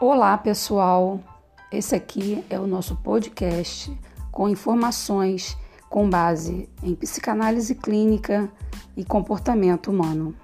Olá, pessoal. Esse aqui é o nosso podcast com informações com base em psicanálise clínica e comportamento humano.